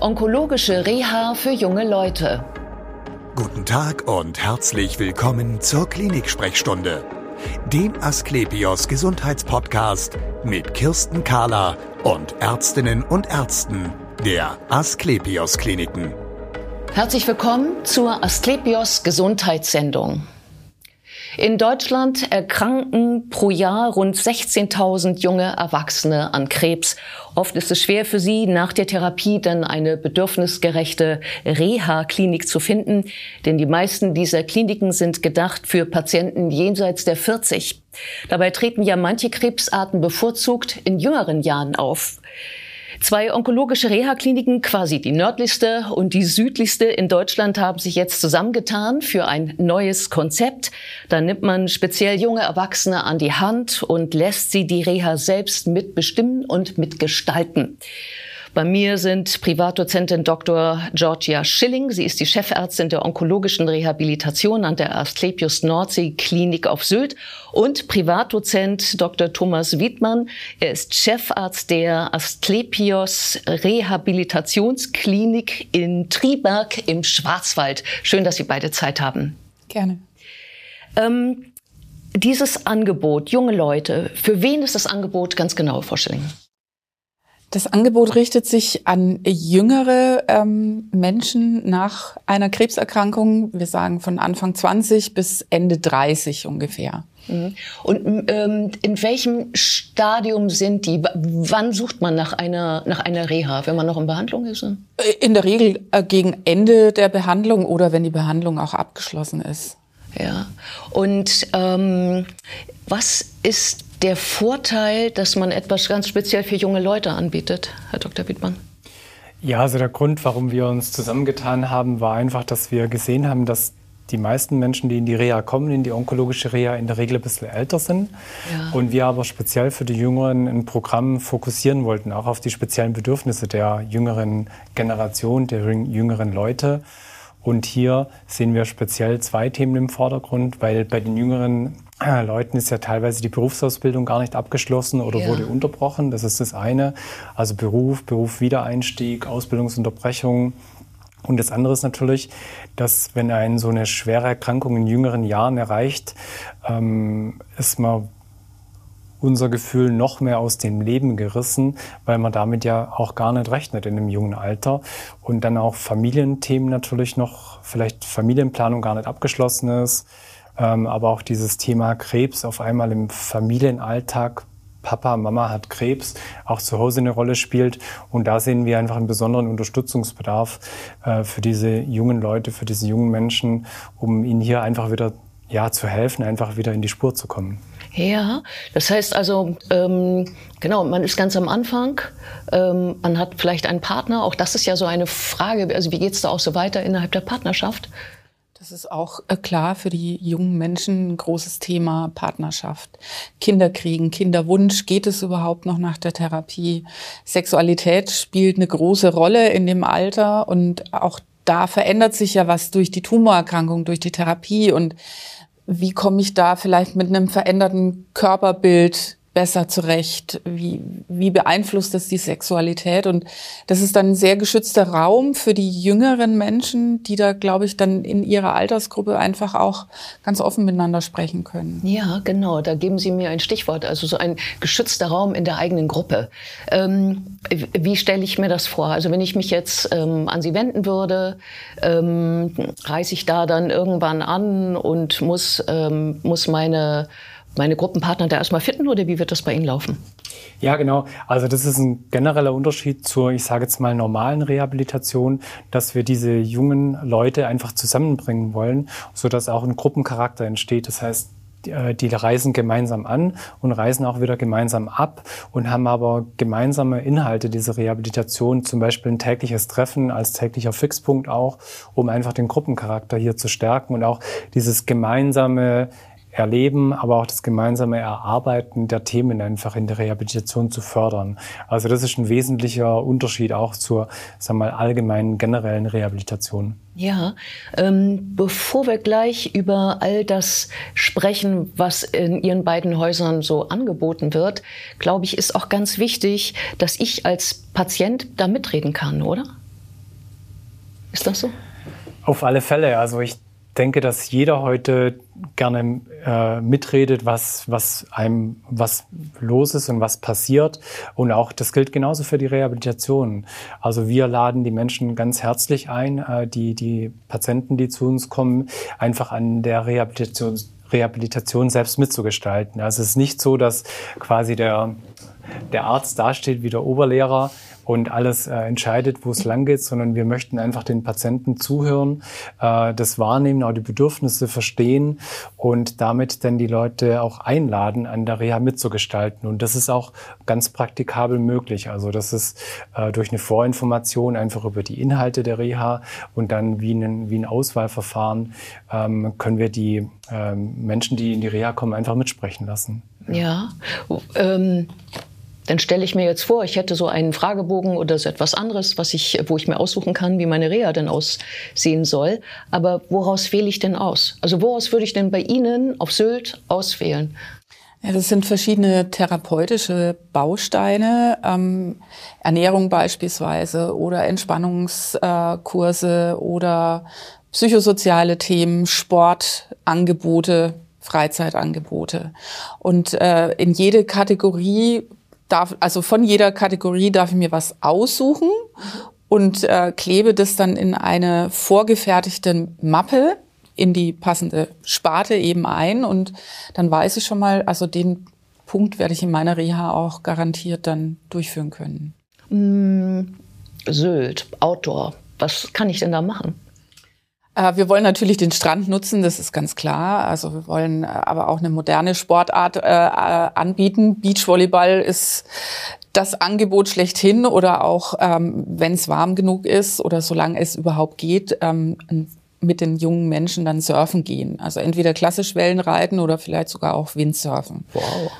Onkologische Reha für junge Leute. Guten Tag und herzlich willkommen zur Klinik-Sprechstunde, dem Asklepios Gesundheitspodcast mit Kirsten Kahler und Ärztinnen und Ärzten der Asklepios Kliniken. Herzlich willkommen zur Asklepios Gesundheitssendung. In Deutschland erkranken pro Jahr rund 16.000 junge Erwachsene an Krebs. Oft ist es schwer für sie, nach der Therapie dann eine bedürfnisgerechte Reha-Klinik zu finden, denn die meisten dieser Kliniken sind gedacht für Patienten jenseits der 40. Dabei treten ja manche Krebsarten bevorzugt in jüngeren Jahren auf. Zwei onkologische Reha-Kliniken, quasi die nördlichste und die südlichste in Deutschland, haben sich jetzt zusammengetan für ein neues Konzept. Da nimmt man speziell junge Erwachsene an die Hand und lässt sie die Reha selbst mitbestimmen und mitgestalten. Bei mir sind Privatdozentin Dr. Georgia Schilling. Sie ist die Chefärztin der onkologischen Rehabilitation an der Asklepios Nordsee Klinik auf Sylt und Privatdozent Dr. Thomas Wiedmann. Er ist Chefarzt der Asklepios Rehabilitationsklinik in Triberg im Schwarzwald. Schön, dass Sie beide Zeit haben. Gerne. Ähm, dieses Angebot, junge Leute, für wen ist das Angebot ganz genau, Frau Schilling? Das Angebot richtet sich an jüngere ähm, Menschen nach einer Krebserkrankung. Wir sagen von Anfang 20 bis Ende 30 ungefähr. Mhm. Und ähm, in welchem Stadium sind die? Wann sucht man nach einer, nach einer Reha, wenn man noch in Behandlung ist? Äh, in der Regel äh, gegen Ende der Behandlung oder wenn die Behandlung auch abgeschlossen ist. Ja. Und ähm, was ist der Vorteil, dass man etwas ganz speziell für junge Leute anbietet, Herr Dr. Wiedmann? Ja, also der Grund, warum wir uns zusammengetan haben, war einfach, dass wir gesehen haben, dass die meisten Menschen, die in die Reha kommen, in die onkologische Reha, in der Regel ein bisschen älter sind. Ja. Und wir aber speziell für die Jüngeren ein Programm fokussieren wollten, auch auf die speziellen Bedürfnisse der jüngeren Generation, der jüngeren Leute. Und hier sehen wir speziell zwei Themen im Vordergrund, weil bei den jüngeren Leuten ist ja teilweise die Berufsausbildung gar nicht abgeschlossen oder ja. wurde unterbrochen. Das ist das eine. Also Beruf, Beruf, Wiedereinstieg, Ausbildungsunterbrechung. Und das andere ist natürlich, dass wenn ein so eine schwere Erkrankung in jüngeren Jahren erreicht, ähm, ist man unser Gefühl noch mehr aus dem Leben gerissen, weil man damit ja auch gar nicht rechnet in einem jungen Alter. Und dann auch Familienthemen natürlich noch, vielleicht Familienplanung gar nicht abgeschlossen ist aber auch dieses Thema Krebs auf einmal im Familienalltag Papa, Mama hat Krebs, auch zu Hause eine Rolle spielt. Und da sehen wir einfach einen besonderen Unterstützungsbedarf äh, für diese jungen Leute, für diese jungen Menschen, um ihnen hier einfach wieder ja, zu helfen, einfach wieder in die Spur zu kommen. Ja, das heißt also, ähm, genau, man ist ganz am Anfang, ähm, man hat vielleicht einen Partner, auch das ist ja so eine Frage, also wie geht es da auch so weiter innerhalb der Partnerschaft? Das ist auch äh, klar für die jungen Menschen ein großes Thema Partnerschaft. Kinder kriegen, Kinderwunsch, geht es überhaupt noch nach der Therapie? Sexualität spielt eine große Rolle in dem Alter und auch da verändert sich ja was durch die Tumorerkrankung, durch die Therapie und wie komme ich da vielleicht mit einem veränderten Körperbild besser zurecht? Wie, wie beeinflusst das die Sexualität? Und das ist dann ein sehr geschützter Raum für die jüngeren Menschen, die da, glaube ich, dann in ihrer Altersgruppe einfach auch ganz offen miteinander sprechen können. Ja, genau. Da geben Sie mir ein Stichwort. Also so ein geschützter Raum in der eigenen Gruppe. Ähm, wie stelle ich mir das vor? Also wenn ich mich jetzt ähm, an Sie wenden würde, ähm, reise ich da dann irgendwann an und muss, ähm, muss meine meine Gruppenpartner da erstmal finden oder wie wird das bei Ihnen laufen? Ja, genau. Also das ist ein genereller Unterschied zur, ich sage jetzt mal, normalen Rehabilitation, dass wir diese jungen Leute einfach zusammenbringen wollen, sodass auch ein Gruppencharakter entsteht. Das heißt, äh, die reisen gemeinsam an und reisen auch wieder gemeinsam ab und haben aber gemeinsame Inhalte dieser Rehabilitation, zum Beispiel ein tägliches Treffen als täglicher Fixpunkt auch, um einfach den Gruppencharakter hier zu stärken und auch dieses gemeinsame Erleben, aber auch das gemeinsame Erarbeiten der Themen einfach in der Rehabilitation zu fördern. Also das ist ein wesentlicher Unterschied auch zur sagen wir mal, allgemeinen generellen Rehabilitation. Ja, ähm, bevor wir gleich über all das sprechen, was in Ihren beiden Häusern so angeboten wird, glaube ich, ist auch ganz wichtig, dass ich als Patient da mitreden kann, oder? Ist das so? Auf alle Fälle. Also ich denke, dass jeder heute gerne äh, mitredet, was, was einem, was los ist und was passiert. Und auch das gilt genauso für die Rehabilitation. Also wir laden die Menschen ganz herzlich ein, äh, die, die Patienten, die zu uns kommen, einfach an der Rehabilitation, Rehabilitation selbst mitzugestalten. Also es ist nicht so, dass quasi der, der Arzt dasteht wie der Oberlehrer und alles äh, entscheidet, wo es lang geht, sondern wir möchten einfach den Patienten zuhören, äh, das wahrnehmen, auch die Bedürfnisse verstehen und damit dann die Leute auch einladen, an der Reha mitzugestalten. Und das ist auch ganz praktikabel möglich. Also das ist äh, durch eine Vorinformation einfach über die Inhalte der Reha und dann wie ein, wie ein Auswahlverfahren ähm, können wir die ähm, Menschen, die in die Reha kommen, einfach mitsprechen lassen. Ja. Ähm dann stelle ich mir jetzt vor, ich hätte so einen Fragebogen oder so etwas anderes, was ich, wo ich mir aussuchen kann, wie meine Reha denn aussehen soll. Aber woraus wähle ich denn aus? Also woraus würde ich denn bei Ihnen auf Sylt auswählen? Ja, das sind verschiedene therapeutische Bausteine, ähm, Ernährung beispielsweise oder Entspannungskurse oder psychosoziale Themen, Sportangebote, Freizeitangebote. Und äh, in jede Kategorie darf, also von jeder Kategorie darf ich mir was aussuchen und äh, klebe das dann in eine vorgefertigte Mappe in die passende Sparte eben ein und dann weiß ich schon mal, also den Punkt werde ich in meiner Reha auch garantiert dann durchführen können. Mm, Sylt, Outdoor, was kann ich denn da machen? Äh, wir wollen natürlich den Strand nutzen, das ist ganz klar. Also wir wollen äh, aber auch eine moderne Sportart äh, äh, anbieten. Beachvolleyball ist das Angebot schlechthin oder auch, ähm, wenn es warm genug ist oder solange es überhaupt geht, ähm, mit den jungen Menschen dann surfen gehen. Also entweder klassisch Wellen reiten oder vielleicht sogar auch Windsurfen. Wow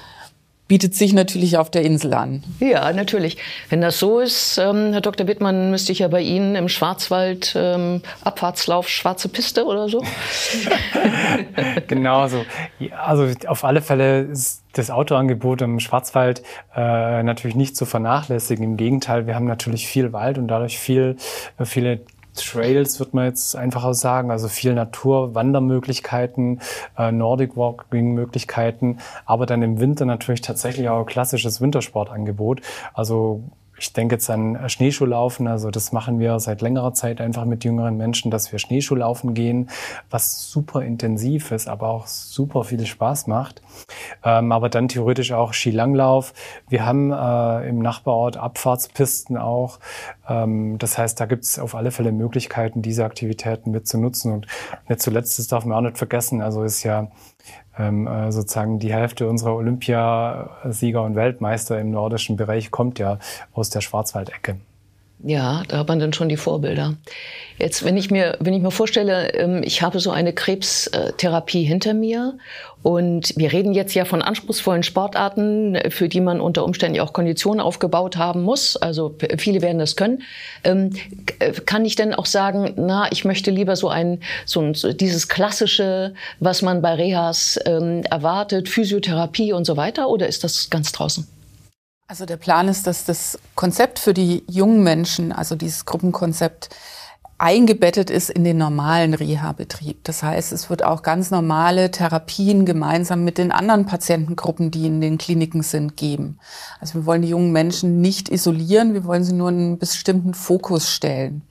bietet sich natürlich auf der Insel an. Ja, natürlich. Wenn das so ist, ähm, Herr Dr. Wittmann, müsste ich ja bei Ihnen im Schwarzwald ähm, Abfahrtslauf schwarze Piste oder so. genau so. Also auf alle Fälle ist das Autoangebot im Schwarzwald äh, natürlich nicht zu vernachlässigen. Im Gegenteil, wir haben natürlich viel Wald und dadurch viel, äh, viele Trails, wird man jetzt einfach auch sagen. Also viel Natur, Wandermöglichkeiten, äh, Nordic Walking-Möglichkeiten, aber dann im Winter natürlich tatsächlich auch klassisches Wintersportangebot. Also ich denke jetzt an Schneeschuhlaufen. Also das machen wir seit längerer Zeit einfach mit jüngeren Menschen, dass wir Schneeschuhlaufen gehen, was super intensiv ist, aber auch super viel Spaß macht. Ähm, aber dann theoretisch auch Skilanglauf. Wir haben äh, im Nachbarort Abfahrtspisten auch. Ähm, das heißt, da gibt es auf alle Fälle Möglichkeiten, diese Aktivitäten mit zu nutzen. Und nicht zuletzt, das darf man auch nicht vergessen, also ist ja ähm, äh, sozusagen die Hälfte unserer Olympiasieger und Weltmeister im nordischen Bereich kommt ja aus der Schwarzwaldecke. Ja, da hat man dann schon die Vorbilder. Jetzt, wenn ich mir, wenn ich mir vorstelle, ähm, ich habe so eine Krebstherapie hinter mir und wir reden jetzt ja von anspruchsvollen Sportarten, für die man unter Umständen auch Konditionen aufgebaut haben muss. Also viele werden das können. Ähm, kann ich denn auch sagen, na, ich möchte lieber so ein, so ein dieses klassische, was man bei Rehas ähm, erwartet, Physiotherapie und so weiter, oder ist das ganz draußen? Also der Plan ist, dass das Konzept für die jungen Menschen, also dieses Gruppenkonzept, eingebettet ist in den normalen Reha-Betrieb. Das heißt, es wird auch ganz normale Therapien gemeinsam mit den anderen Patientengruppen, die in den Kliniken sind, geben. Also wir wollen die jungen Menschen nicht isolieren, wir wollen sie nur einen bestimmten Fokus stellen.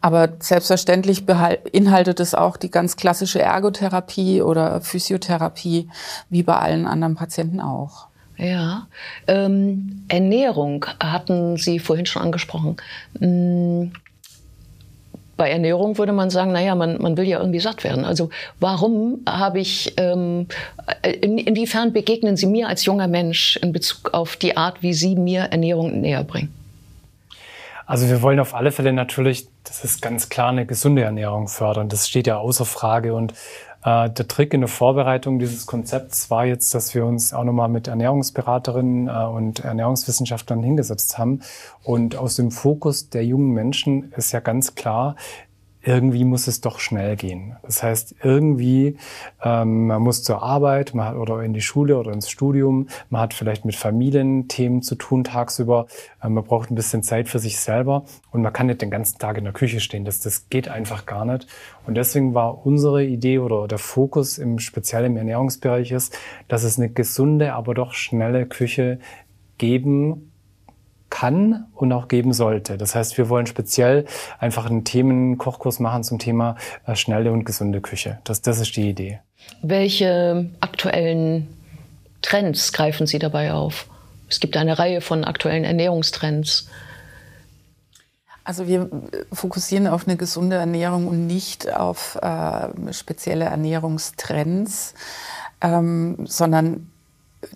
Aber selbstverständlich beinhaltet es auch die ganz klassische Ergotherapie oder Physiotherapie, wie bei allen anderen Patienten auch. Ja, ähm, Ernährung hatten Sie vorhin schon angesprochen. Hm, bei Ernährung würde man sagen, naja, man, man will ja irgendwie satt werden. Also warum habe ich, ähm, in, inwiefern begegnen Sie mir als junger Mensch in Bezug auf die Art, wie Sie mir Ernährung näher bringen? Also wir wollen auf alle Fälle natürlich, das ist ganz klar, eine gesunde Ernährung fördern. Das steht ja außer Frage. Und äh, der Trick in der Vorbereitung dieses Konzepts war jetzt, dass wir uns auch nochmal mit Ernährungsberaterinnen äh, und Ernährungswissenschaftlern hingesetzt haben. Und aus dem Fokus der jungen Menschen ist ja ganz klar, irgendwie muss es doch schnell gehen. Das heißt, irgendwie, ähm, man muss zur Arbeit man hat, oder in die Schule oder ins Studium, man hat vielleicht mit Familienthemen zu tun tagsüber, äh, man braucht ein bisschen Zeit für sich selber und man kann nicht den ganzen Tag in der Küche stehen. Das, das geht einfach gar nicht. Und deswegen war unsere Idee oder der Fokus im speziell im Ernährungsbereich ist, dass es eine gesunde, aber doch schnelle Küche geben kann und auch geben sollte. Das heißt, wir wollen speziell einfach einen Themenkochkurs machen zum Thema äh, schnelle und gesunde Küche. Das, das ist die Idee. Welche aktuellen Trends greifen Sie dabei auf? Es gibt eine Reihe von aktuellen Ernährungstrends. Also wir fokussieren auf eine gesunde Ernährung und nicht auf äh, spezielle Ernährungstrends, ähm, sondern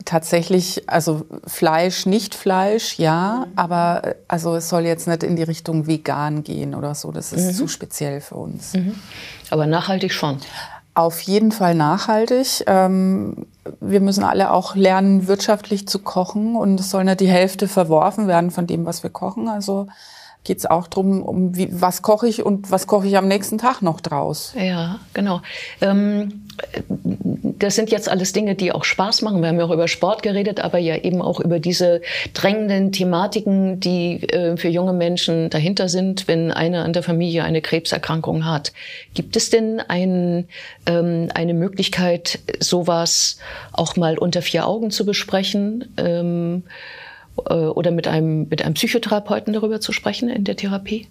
tatsächlich, also Fleisch, nicht Fleisch, ja, mhm. aber also es soll jetzt nicht in die Richtung vegan gehen oder so. Das ist mhm. zu speziell für uns. Mhm. Aber nachhaltig schon. Auf jeden Fall nachhaltig. Ähm, wir müssen alle auch lernen, wirtschaftlich zu kochen und es soll nicht die Hälfte verworfen werden von dem, was wir kochen. Also geht es auch darum, um wie, was koche ich und was koche ich am nächsten Tag noch draus. Ja, genau. Ähm, das sind jetzt alles Dinge, die auch Spaß machen. Wir haben ja auch über Sport geredet, aber ja eben auch über diese drängenden Thematiken, die äh, für junge Menschen dahinter sind, wenn einer an der Familie eine Krebserkrankung hat. Gibt es denn ein, ähm, eine Möglichkeit, sowas auch mal unter vier Augen zu besprechen? Ähm, äh, oder mit einem, mit einem Psychotherapeuten darüber zu sprechen in der Therapie?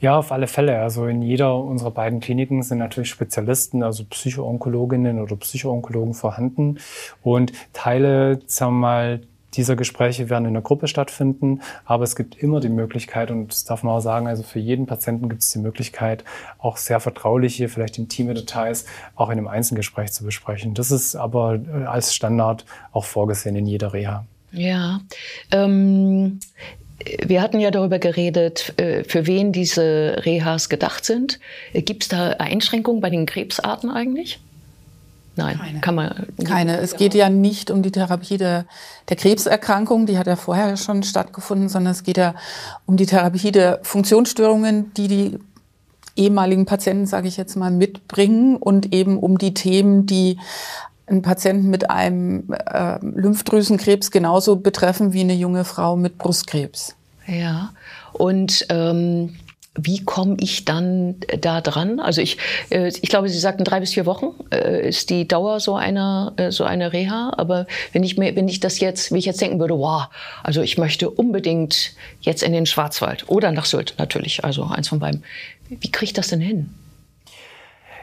Ja, auf alle Fälle. Also in jeder unserer beiden Kliniken sind natürlich Spezialisten, also Psychoonkologinnen oder Psychoonkologen vorhanden. Und Teile, sagen wir mal, dieser Gespräche werden in der Gruppe stattfinden, aber es gibt immer die Möglichkeit, und das darf man auch sagen, also für jeden Patienten gibt es die Möglichkeit, auch sehr vertrauliche, vielleicht intime Details auch in einem Einzelgespräch zu besprechen. Das ist aber äh, als Standard auch vorgesehen in jeder Reha. Ja. Ähm, wir hatten ja darüber geredet, äh, für wen diese Rehas gedacht sind. Gibt es da Einschränkungen bei den Krebsarten eigentlich? Nein, keine. kann man. Keine. Es geht ja nicht um die Therapie der, der Krebserkrankung, die hat ja vorher schon stattgefunden, sondern es geht ja um die Therapie der Funktionsstörungen, die die ehemaligen Patienten, sage ich jetzt mal, mitbringen und eben um die Themen, die einen Patienten mit einem äh, Lymphdrüsenkrebs genauso betreffen wie eine junge Frau mit Brustkrebs. Ja, und ähm, wie komme ich dann da dran? Also ich, äh, ich glaube, Sie sagten drei bis vier Wochen äh, ist die Dauer so einer äh, so einer Reha. Aber wenn ich mir, wenn ich das jetzt, wie ich jetzt denken würde, wow, also ich möchte unbedingt jetzt in den Schwarzwald oder nach Sylt natürlich, also eins von beiden. Wie kriege ich das denn hin?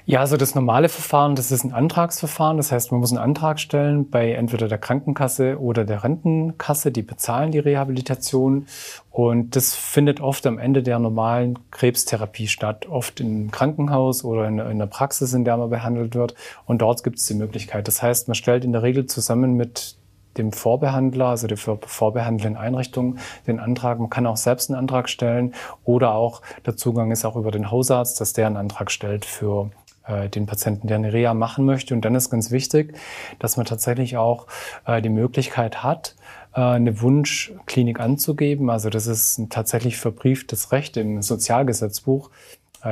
Ja, also das normale Verfahren, das ist ein Antragsverfahren. Das heißt, man muss einen Antrag stellen bei entweder der Krankenkasse oder der Rentenkasse. Die bezahlen die Rehabilitation. Und das findet oft am Ende der normalen Krebstherapie statt. Oft im Krankenhaus oder in, in der Praxis, in der man behandelt wird. Und dort gibt es die Möglichkeit. Das heißt, man stellt in der Regel zusammen mit dem Vorbehandler, also der vorbehandelnden Einrichtung, den Antrag. Man kann auch selbst einen Antrag stellen oder auch der Zugang ist auch über den Hausarzt, dass der einen Antrag stellt für äh, den Patienten, der eine Reha machen möchte. Und dann ist ganz wichtig, dass man tatsächlich auch äh, die Möglichkeit hat, äh, eine Wunschklinik anzugeben. Also das ist ein tatsächlich verbrieftes Recht im Sozialgesetzbuch,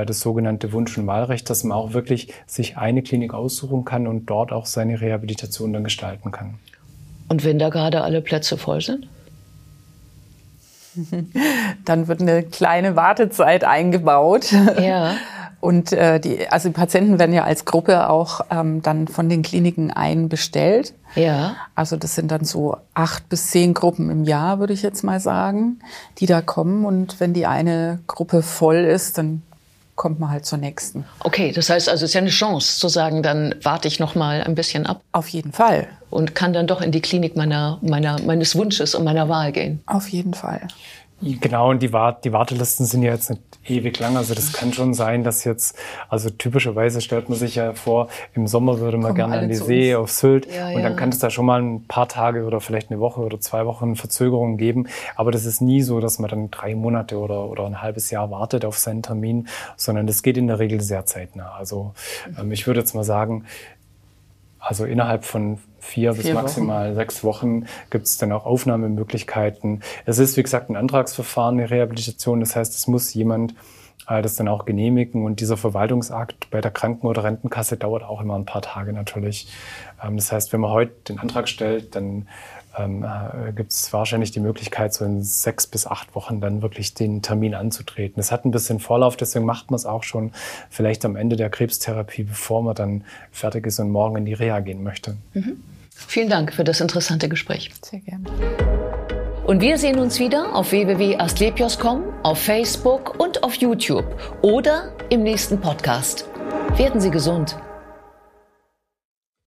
das sogenannte Wunsch- und Wahlrecht, dass man auch wirklich sich eine Klinik aussuchen kann und dort auch seine Rehabilitation dann gestalten kann. Und wenn da gerade alle Plätze voll sind? Dann wird eine kleine Wartezeit eingebaut. Ja. Und äh, die, also die Patienten werden ja als Gruppe auch ähm, dann von den Kliniken einbestellt. Ja. Also das sind dann so acht bis zehn Gruppen im Jahr, würde ich jetzt mal sagen, die da kommen. Und wenn die eine Gruppe voll ist, dann kommt man halt zur nächsten. Okay, das heißt also, es ist ja eine Chance zu sagen, dann warte ich noch mal ein bisschen ab. Auf jeden Fall. Und kann dann doch in die Klinik meiner, meiner, meines Wunsches und meiner Wahl gehen. Auf jeden Fall. Genau, und die, Wart die Wartelisten sind ja jetzt nicht ewig lang. Also das kann schon sein, dass jetzt, also typischerweise stellt man sich ja vor, im Sommer würde man Kommen gerne an die See auf Sylt ja, und dann kann es da schon mal ein paar Tage oder vielleicht eine Woche oder zwei Wochen Verzögerungen geben. Aber das ist nie so, dass man dann drei Monate oder, oder ein halbes Jahr wartet auf seinen Termin, sondern das geht in der Regel sehr zeitnah. Also ähm, ich würde jetzt mal sagen, also innerhalb von vier, vier bis maximal Wochen. sechs Wochen gibt es dann auch Aufnahmemöglichkeiten. Es ist, wie gesagt, ein Antragsverfahren, eine Rehabilitation. Das heißt, es muss jemand äh, das dann auch genehmigen. Und dieser Verwaltungsakt bei der Kranken- oder Rentenkasse dauert auch immer ein paar Tage natürlich. Ähm, das heißt, wenn man heute den Antrag stellt, dann ähm, äh, gibt es wahrscheinlich die Möglichkeit, so in sechs bis acht Wochen dann wirklich den Termin anzutreten. Das hat ein bisschen Vorlauf, deswegen macht man es auch schon vielleicht am Ende der Krebstherapie, bevor man dann fertig ist und morgen in die Reha gehen möchte. Mhm. Vielen Dank für das interessante Gespräch. Sehr gerne. Und wir sehen uns wieder auf www.astlepios.com, auf Facebook und auf YouTube oder im nächsten Podcast. Werden Sie gesund.